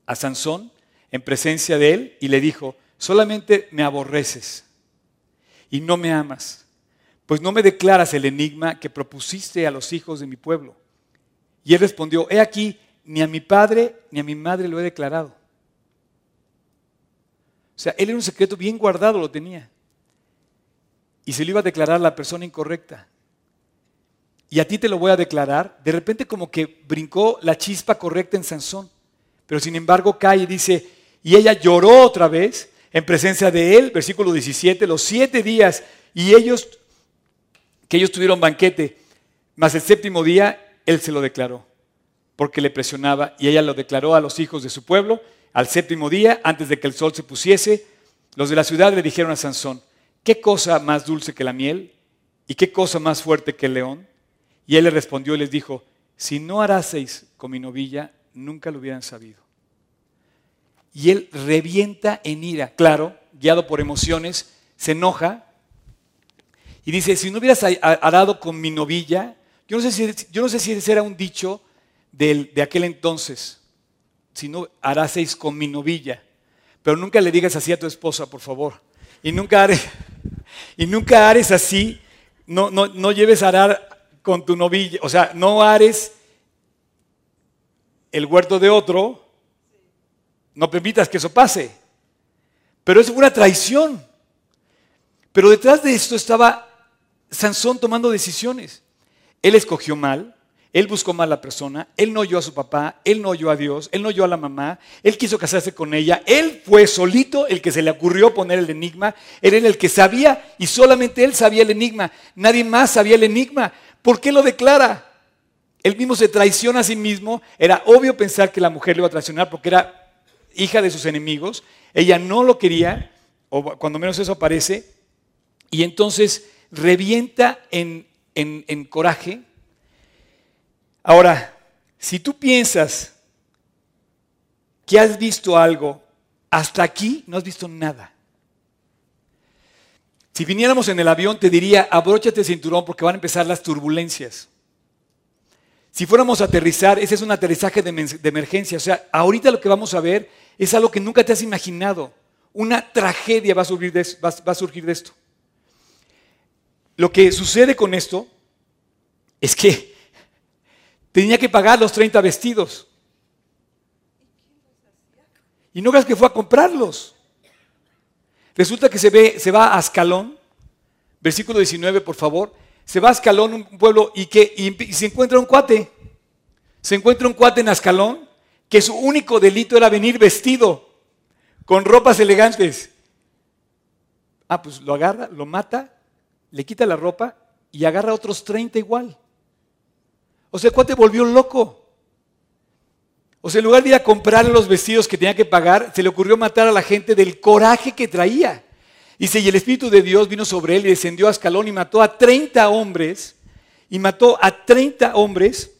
a Sansón en presencia de él y le dijo, solamente me aborreces y no me amas pues no me declaras el enigma que propusiste a los hijos de mi pueblo. Y él respondió, he aquí, ni a mi padre ni a mi madre lo he declarado. Sea, él era un secreto bien guardado, lo tenía. Y se lo iba a declarar la persona incorrecta. Y a ti te lo voy a declarar. De repente como que brincó la chispa correcta en Sansón. Pero sin embargo cae y dice, y ella lloró otra vez en presencia de él, versículo 17, los siete días. Y ellos que ellos tuvieron banquete, mas el séptimo día él se lo declaró, porque le presionaba y ella lo declaró a los hijos de su pueblo. Al séptimo día, antes de que el sol se pusiese, los de la ciudad le dijeron a Sansón, ¿qué cosa más dulce que la miel? ¿Y qué cosa más fuerte que el león? Y él le respondió y les dijo, si no haraseis con mi novilla, nunca lo hubieran sabido. Y él revienta en ira, claro, guiado por emociones, se enoja y dice, si no hubieras arado con mi novilla, yo no sé si, yo no sé si ese era un dicho de aquel entonces, si no haraseis con mi novilla. Pero nunca le digas así a tu esposa, por favor. Y nunca ares, y nunca así, no, no, no lleves a arar con tu novilla, o sea, no ares el huerto de otro, no permitas que eso pase. Pero es una traición. Pero detrás de esto estaba Sansón tomando decisiones. Él escogió mal, él buscó mal a la persona, él no oyó a su papá, él no oyó a Dios, él no oyó a la mamá, él quiso casarse con ella, él fue solito el que se le ocurrió poner el enigma, él el que sabía y solamente él sabía el enigma, nadie más sabía el enigma. ¿Por qué lo declara? Él mismo se traiciona a sí mismo, era obvio pensar que la mujer le iba a traicionar porque era hija de sus enemigos, ella no lo quería, o cuando menos eso aparece, y entonces revienta en, coraje. Ahora, si tú piensas que has visto algo, hasta aquí no has visto nada. Si viniéramos en el avión, te diría, abróchate el cinturón porque van a empezar las turbulencias. Si fuéramos a aterrizar, ese es un aterrizaje de, emergencia. O sea, ahorita lo que vamos a ver es algo que nunca te has imaginado. Una tragedia va a surgir va a surgir de esto. Lo que sucede con esto es que tenía que pagar los 30 vestidos. Y no creas que fue a comprarlos. Resulta que se, ve, se va a Ascalón, versículo 19, por favor. Se va a Ascalón, un pueblo, y, que, y se encuentra un cuate. Se encuentra un cuate en Ascalón que su único delito era venir vestido, con ropas elegantes. Ah, pues lo agarra, lo mata, le quita la ropa y agarra otros 30 igual. O sea, el cuate volvió loco. O sea, en lugar de ir a comprarle los vestidos que tenía que pagar, se le ocurrió matar a la gente del coraje que traía. Dice, y el Espíritu de Dios vino sobre él y descendió a escalón y mató a 30 hombres. Y mató a 30 hombres.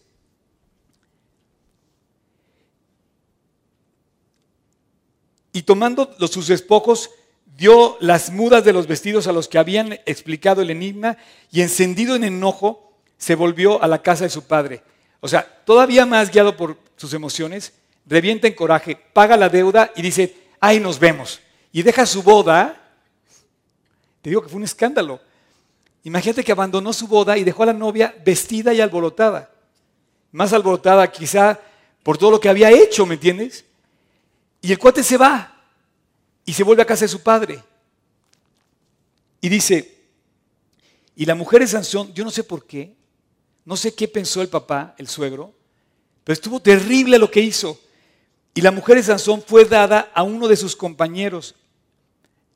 Y tomando los, sus despojos, dio las mudas de los vestidos a los que habían explicado el enigma y encendido en enojo, se volvió a la casa de su padre. O sea, todavía más guiado por sus emociones, revienta en coraje, paga la deuda y dice, ahí nos vemos. Y deja su boda. Te digo que fue un escándalo. Imagínate que abandonó su boda y dejó a la novia vestida y alborotada. Más alborotada quizá por todo lo que había hecho, ¿me entiendes? Y el cuate se va y se vuelve a casa de su padre. Y dice, y la mujer de Sansón, yo no sé por qué, no sé qué pensó el papá, el suegro, pero estuvo terrible lo que hizo. Y la mujer de Sansón fue dada a uno de sus compañeros,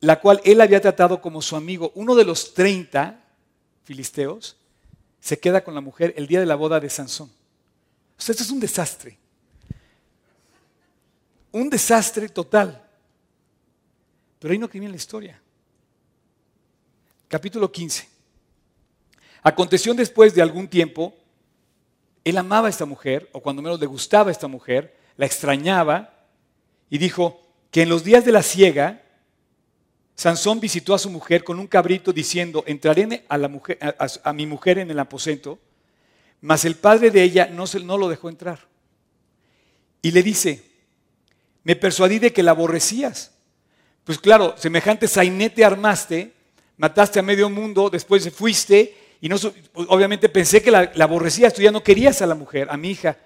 la cual él había tratado como su amigo. Uno de los 30 filisteos se queda con la mujer el día de la boda de Sansón. O sea, esto es un desastre. Un desastre total. Pero ahí no termina la historia. Capítulo 15. Aconteció después de algún tiempo, él amaba a esta mujer, o cuando menos le gustaba a esta mujer, la extrañaba, y dijo que en los días de la siega, Sansón visitó a su mujer con un cabrito diciendo, entraré a, mi mujer en el aposento, mas el padre de ella no, se, lo dejó entrar. Y le dice, me persuadí de que la aborrecías. Pues claro, semejante sainete armaste, mataste a medio mundo, después fuiste y no, obviamente pensé que la, aborrecías, tú ya no querías a la mujer, a mi hija.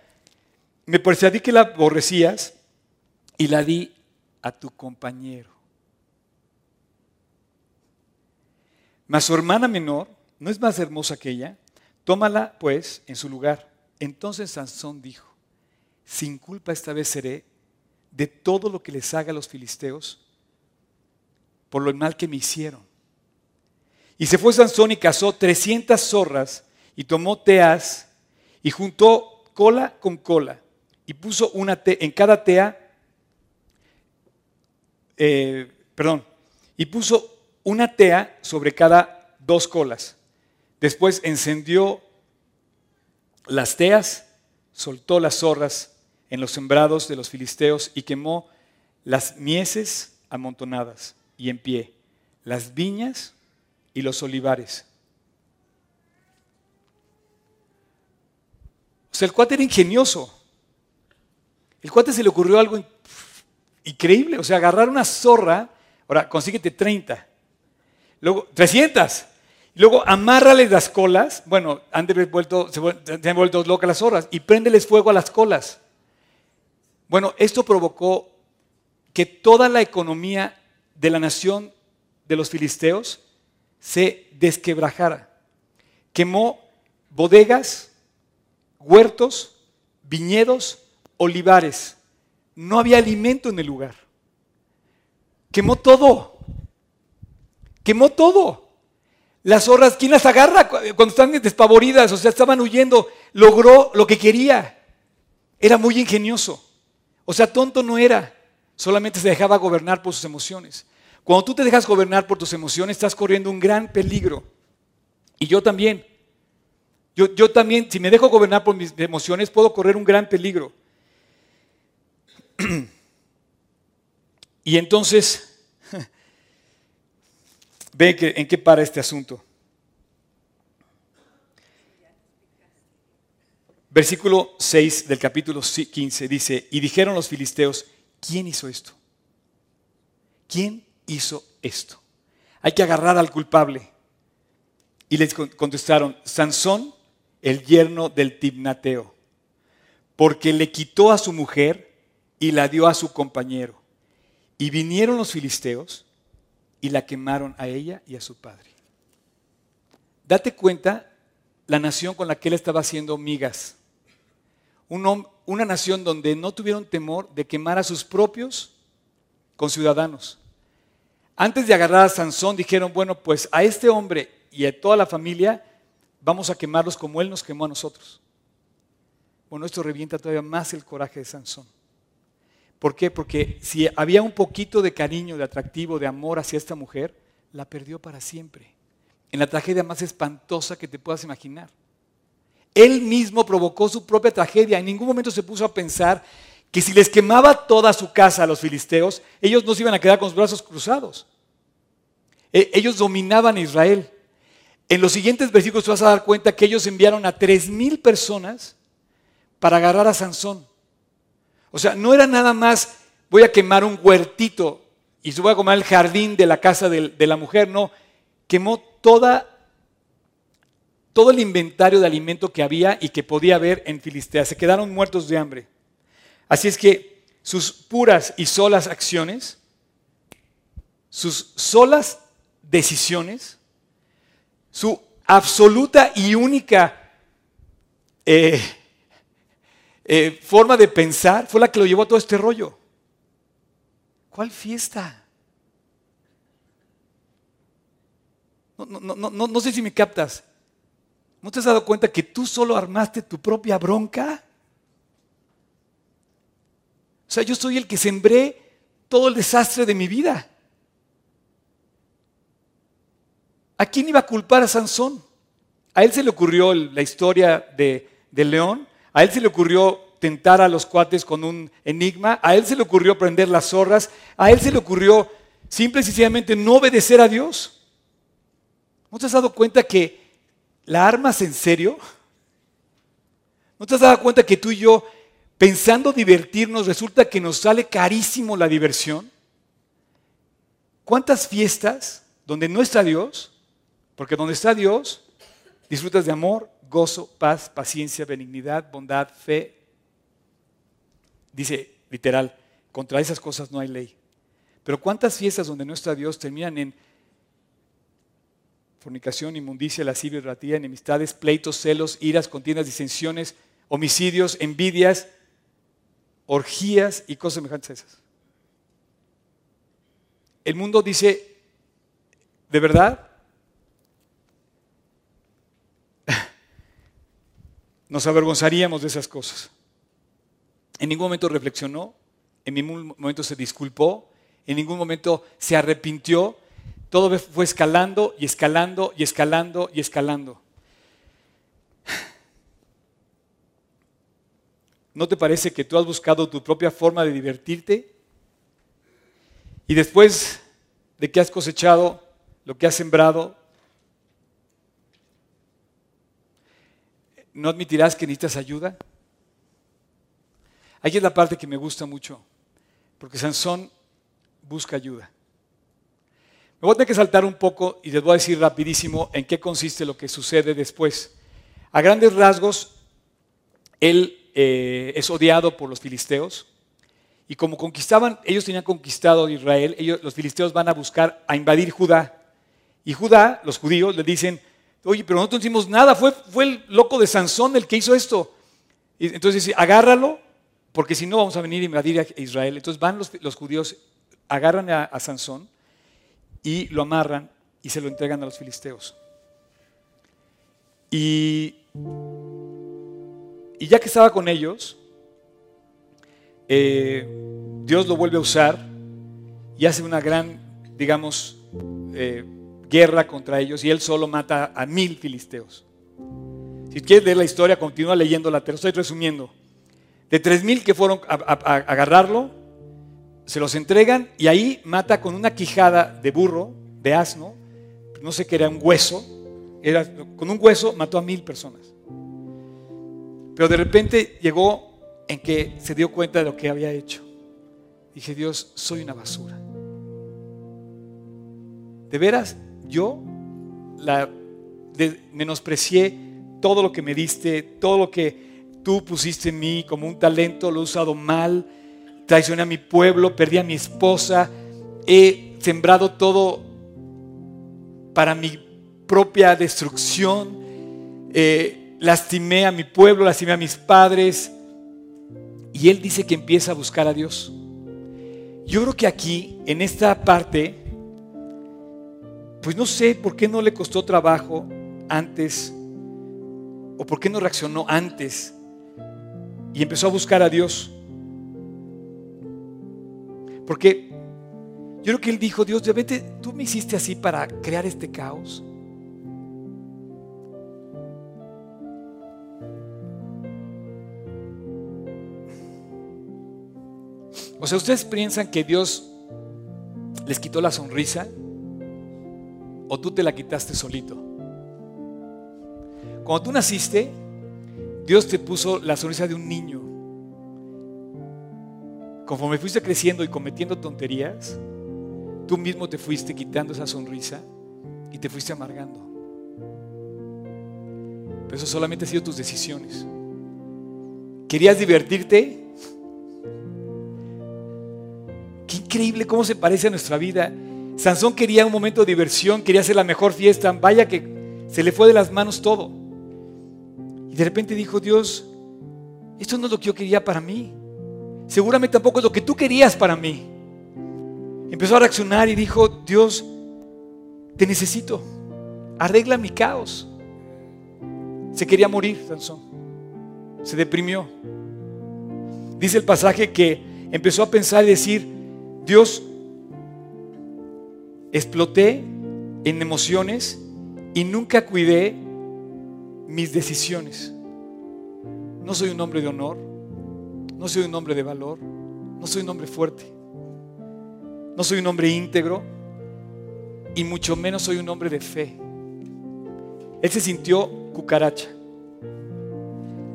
Me persuadí que la aborrecías y la di a tu compañero. Mas su hermana menor, ¿no es más hermosa que ella? Tómala, pues, en su lugar. Entonces Sansón dijo, sin culpa esta vez seré de todo lo que les haga a los filisteos por lo mal que me hicieron. Y se fue Sansón y cazó 300 zorras y tomó teas y juntó cola con cola y puso una tea, en cada tea, eh, perdón, y puso una tea sobre cada dos colas. Después encendió las teas, soltó las zorras en los sembrados de los filisteos y quemó las mieses amontonadas y en pie, las viñas y los olivares. O sea, el cuate era ingenioso. El cuate se le ocurrió algo increíble. O sea, agarrar una zorra, ahora consíguete 30, luego 300, luego amárrales las colas. Bueno, han de haber vuelto, se, han vuelto locas las zorras y préndeles fuego a las colas. Bueno, esto provocó que toda la economía de la nación de los filisteos se desquebrajara. Quemó bodegas, huertos, viñedos, olivares. No había alimento en el lugar. Quemó todo. Quemó todo. Las zorras, ¿quién las agarra cuando están despavoridas? O sea, estaban huyendo. Logró lo que quería. Era muy ingenioso. O sea, tonto no era. Solamente se dejaba gobernar por sus emociones. Cuando tú te dejas gobernar por tus emociones, estás corriendo un gran peligro. Y yo también. Yo, yo también, si me dejo gobernar por mis emociones, puedo correr un gran peligro. (clears throat) y entonces, (laughs) ve que, en qué para este asunto. Versículo 6 del capítulo 15 dice, y dijeron los filisteos, ¿quién hizo esto? ¿Quién hizo esto. Hay que agarrar al culpable. Y les contestaron, Sansón, el yerno del Tibnateo, porque le quitó a su mujer y la dio a su compañero. Y vinieron los filisteos y la quemaron a ella y a su padre. Date cuenta la nación con la que él estaba haciendo migas. una nación donde no tuvieron temor de quemar a sus propios conciudadanos Antes de agarrar a Sansón dijeron, bueno, pues a este hombre y a toda la familia vamos a quemarlos como él nos quemó a nosotros. Bueno, esto revienta todavía más el coraje de Sansón. ¿Por qué? Porque si había un poquito de cariño, de atractivo, de amor hacia esta mujer, la perdió para siempre. En la tragedia más espantosa que te puedas imaginar. Él mismo provocó su propia tragedia. En ningún momento se puso a pensar que si les quemaba toda su casa a los filisteos, ellos no se iban a quedar con los brazos cruzados. E, ellos dominaban Israel. En los siguientes versículos te vas a dar cuenta que ellos enviaron a tres mil personas para agarrar a Sansón. O sea, no era nada más voy a quemar un huertito y se voy a comer el jardín de la casa de, de la mujer, no. Quemó toda todo el inventario de alimento que había y que podía haber en Filistea. Se quedaron muertos de hambre. Así es que sus puras y solas acciones, sus solas decisiones, su absoluta y única eh, eh, forma de pensar fue la que lo llevó a todo este rollo. ¿Cuál fiesta? No, no sé si me captas. ¿No te has dado cuenta que tú solo armaste tu propia bronca? O sea, yo soy el que sembré todo el desastre de mi vida. ¿A quién iba a culpar a Sansón? A él se le ocurrió la historia de, del león, a él se le ocurrió tentar a los cuates con un enigma, a él se le ocurrió prender las zorras, a él se le ocurrió simple y sencillamente no obedecer a Dios. ¿No te has dado cuenta que la armas en serio? ¿No te has dado cuenta que tú y yo pensando divertirnos, resulta que nos sale carísimo la diversión. ¿Cuántas fiestas donde no está Dios? Porque donde está Dios, disfrutas de amor, gozo, paz, paciencia, benignidad, bondad, fe. Dice literal, contra esas cosas no hay ley. Pero ¿cuántas fiestas donde no está Dios terminan en fornicación, inmundicia, lascivia, ratía, enemistades, pleitos, celos, iras, contiendas, disensiones, homicidios, envidias, orgías y cosas semejantes a esas. El mundo dice, ¿de verdad? (laughs) Nos avergonzaríamos de esas cosas. En ningún momento reflexionó, en ningún momento se disculpó, en ningún momento se arrepintió. Todo fue escalando y escalando y escalando y escalando. ¿No te parece que tú has buscado tu propia forma de divertirte? Y después de que has cosechado lo que has sembrado, ¿no admitirás que necesitas ayuda? Aquí es la parte que me gusta mucho, porque Sansón busca ayuda. Me voy a tener que saltar un poco y les voy a decir rapidísimo en qué consiste lo que sucede después. A grandes rasgos, él eh, es odiado por los filisteos. Y como conquistaban, ellos tenían conquistado Israel, ellos, los filisteos van a buscar a invadir Judá. Y Judá, los judíos, le dicen, oye, pero nosotros no hicimos nada, fue, fue el loco de Sansón el que hizo esto. Y entonces dice, agárralo, porque si no vamos a venir a invadir a Israel. Entonces van los, judíos, agarran a, a Sansón y lo amarran y se lo entregan a los filisteos. Y y ya que estaba con ellos, eh, Dios lo vuelve a usar y hace una gran, digamos, eh, guerra contra ellos y él solo mata a mil filisteos. Si quieres leer la historia, continúa leyéndola, te lo estoy resumiendo. De tres mil que fueron a, agarrarlo, se los entregan y ahí mata con una quijada de burro, de asno, no sé qué era un hueso, era, con un hueso mató a mil personas. Pero de repente llegó en que se dio cuenta de lo que había hecho. Dije, Dios, soy una basura. De veras, yo la menosprecié todo lo que me diste, todo lo que tú pusiste en mí como un talento, lo he usado mal, traicioné a mi pueblo, perdí a mi esposa, he sembrado todo para mi propia destrucción. Eh, lastimé a mi pueblo, lastimé a mis padres. Y él dice que empieza a buscar a Dios. Yo creo que aquí, en esta parte, pues no sé por qué no le costó trabajo antes o por qué no reaccionó antes y empezó a buscar a Dios. Porque yo creo que él dijo, Dios, de repente tú me hiciste así para crear este caos. O sea, ¿ustedes piensan que Dios les quitó la sonrisa? ¿O tú te la quitaste solito? Cuando tú naciste, Dios te puso la sonrisa de un niño. Conforme fuiste creciendo y cometiendo tonterías, tú mismo te fuiste quitando esa sonrisa y te fuiste amargando. Pero eso solamente ha sido tus decisiones. ¿Querías divertirte? Increíble cómo se parece a nuestra vida. Sansón quería un momento de diversión, quería hacer la mejor fiesta. Vaya que se le fue de las manos todo. Y de repente dijo, Dios, esto no es lo que yo quería para mí. Seguramente tampoco es lo que tú querías para mí. Empezó a reaccionar y dijo, Dios, te necesito. Arregla mi caos. Se quería morir, Sansón. Se deprimió. Dice el pasaje que empezó a pensar y decir, Dios, exploté en emociones y nunca cuidé mis decisiones. No soy un hombre de honor, no soy un hombre de valor, no soy un hombre fuerte, no soy un hombre íntegro y mucho menos soy un hombre de fe. Él se sintió cucaracha.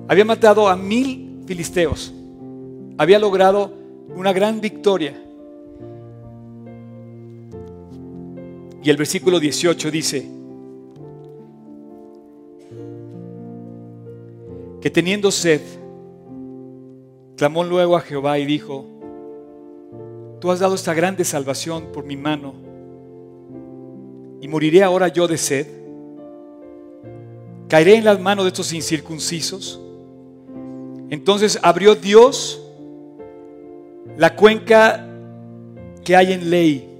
Había matado a mil filisteos, había logrado una gran victoria Y el versículo 18 dice, que teniendo sed, clamó luego a Jehová y dijo, tú has dado esta grande salvación por mi mano, y moriré ahora yo de sed. Caeré en las manos de estos incircuncisos. Entonces abrió Dios la cuenca que hay en ley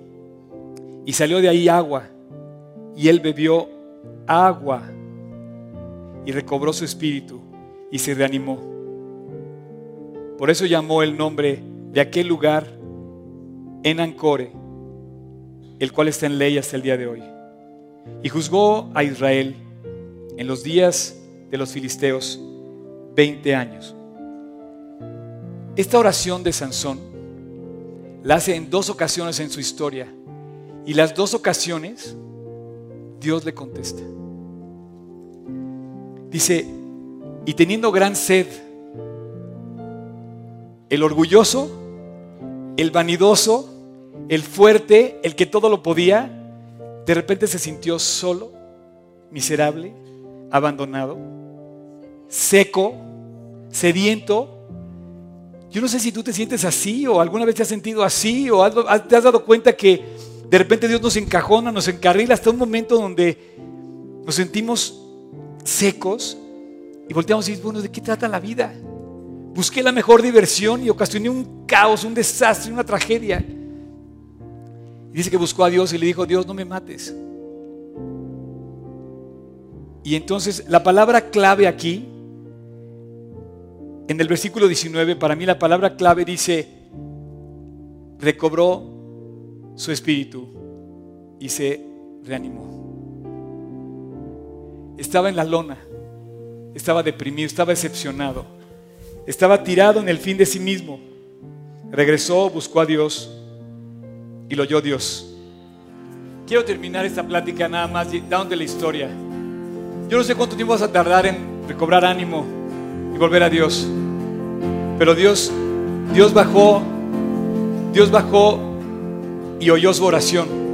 y salió de ahí agua. Y él bebió agua y recobró su espíritu y se reanimó. Por eso llamó el nombre de aquel lugar en Ancore, el cual está en ley hasta el día de hoy. Y juzgó a Israel en los días de los filisteos 20 años. Esta oración de Sansón la hace en dos ocasiones en su historia y las dos ocasiones, Dios le contesta. Dice, y teniendo gran sed, el orgulloso, el vanidoso, el fuerte, el que todo lo podía, de repente se sintió solo, miserable, abandonado, seco, sediento. Yo no sé si tú te sientes así o alguna vez te has sentido así o te has dado cuenta que de repente Dios nos encajona, nos encarrila hasta un momento donde nos sentimos secos y volteamos y decimos, bueno, ¿de qué trata la vida? Busqué la mejor diversión y ocasioné un caos, un desastre, una tragedia. Y dice que buscó a Dios y le dijo, Dios, no me mates. Y entonces la palabra clave aquí, en el versículo 19, para mí la palabra clave dice, recobró su espíritu y se reanimó. Estaba en la lona, estaba deprimido, estaba decepcionado, estaba tirado en el fin de sí mismo. Regresó, buscó a Dios y lo oyó Dios. Quiero terminar esta plática nada más dándote la historia. Yo no sé cuánto tiempo vas a tardar en recobrar ánimo y volver a Dios. Pero Dios, Dios bajó, Dios bajó y oyó su oración.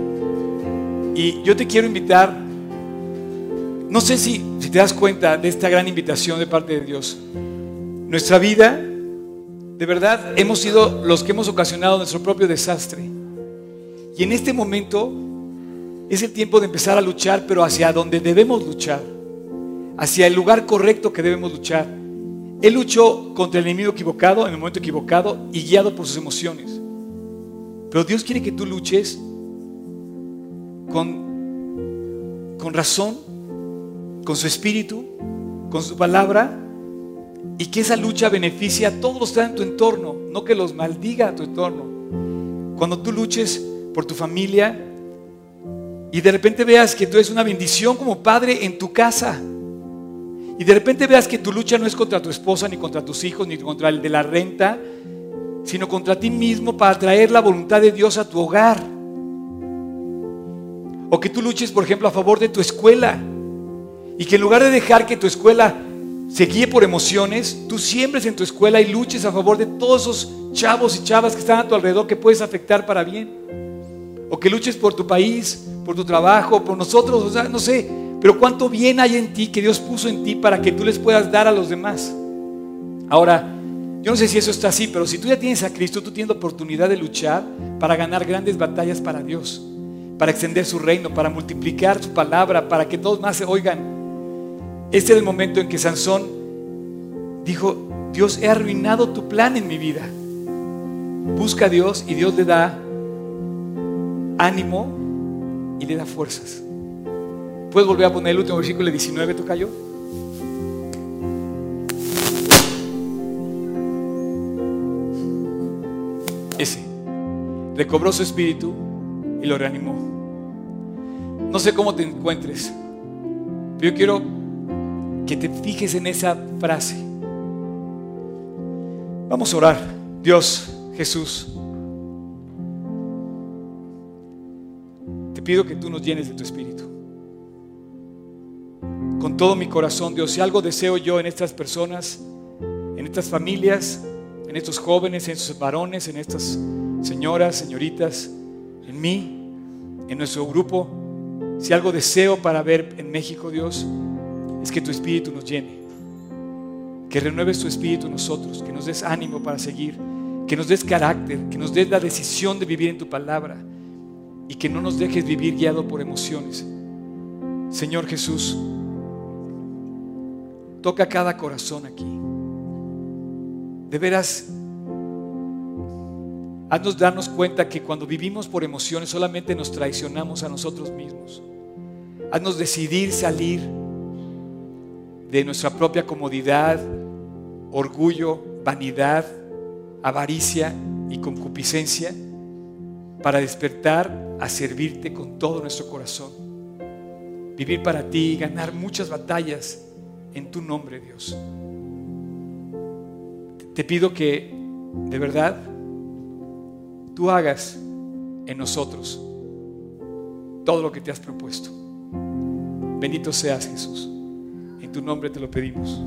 Y yo te quiero invitar, no sé si, te das cuenta de esta gran invitación de parte de Dios. Nuestra vida, de verdad, hemos sido los que hemos ocasionado nuestro propio desastre. Y en este momento es el tiempo de empezar a luchar, pero hacia donde debemos luchar, hacia el lugar correcto que debemos luchar. Él luchó contra el enemigo equivocado en el momento equivocado y guiado por sus emociones. Pero Dios quiere que tú luches con con razón, con su espíritu, con su palabra, y que esa lucha beneficie a todos los que están en tu entorno, no que los maldiga a tu entorno. Cuando tú luches por tu familia y de repente veas que tú eres una bendición como padre en tu casa, y de repente veas que tu lucha no es contra tu esposa, ni contra tus hijos, ni contra el de la renta, sino contra ti mismo para traer la voluntad de Dios a tu hogar. O que tú luches, por ejemplo, a favor de tu escuela. Y que en lugar de dejar que tu escuela se guíe por emociones, tú siembres en tu escuela y luches a favor de todos esos chavos y chavas que están a tu alrededor que puedes afectar para bien. O que luches por tu país, por tu trabajo, por nosotros, o sea, no sé. Pero cuánto bien hay en ti que Dios puso en ti para que tú les puedas dar a los demás. Ahora, yo no sé si eso está así, pero si tú ya tienes a Cristo, tú tienes la oportunidad de luchar para ganar grandes batallas para Dios para extender su reino, para multiplicar su palabra, para que todos más se oigan. Este es el momento en que Sansón dijo, Dios, he arruinado tu plan en mi vida. Busca a Dios y Dios le da ánimo y le da fuerzas. ¿Puedes volver a poner el último versículo 19, Tocayo? Ese. Recobró su espíritu y lo reanimó. No sé cómo te encuentres, pero yo quiero que te fijes en esa frase. Vamos a orar. Dios, Jesús, te pido que tú nos llenes de tu espíritu. Con todo mi corazón, Dios, si algo deseo yo en estas personas, en estas familias, en estos jóvenes, en estos varones, en estas señoras, señoritas, en mí, en nuestro grupo, si algo deseo para ver en México, Dios, es que tu espíritu nos llene. Que renueves tu espíritu en nosotros, que nos des ánimo para seguir, que nos des carácter, que nos des la decisión de vivir en tu palabra y que no nos dejes vivir guiado por emociones. Señor Jesús, toca cada corazón aquí. De veras, haznos darnos cuenta que cuando vivimos por emociones solamente nos traicionamos a nosotros mismos. Haznos decidir salir de nuestra propia comodidad, orgullo, vanidad, avaricia y concupiscencia para despertar a servirte con todo nuestro corazón. Vivir para ti y ganar muchas batallas en tu nombre, Dios. Te pido que de verdad tú hagas en nosotros todo lo que te has propuesto. Bendito seas Jesús. En tu nombre te lo pedimos.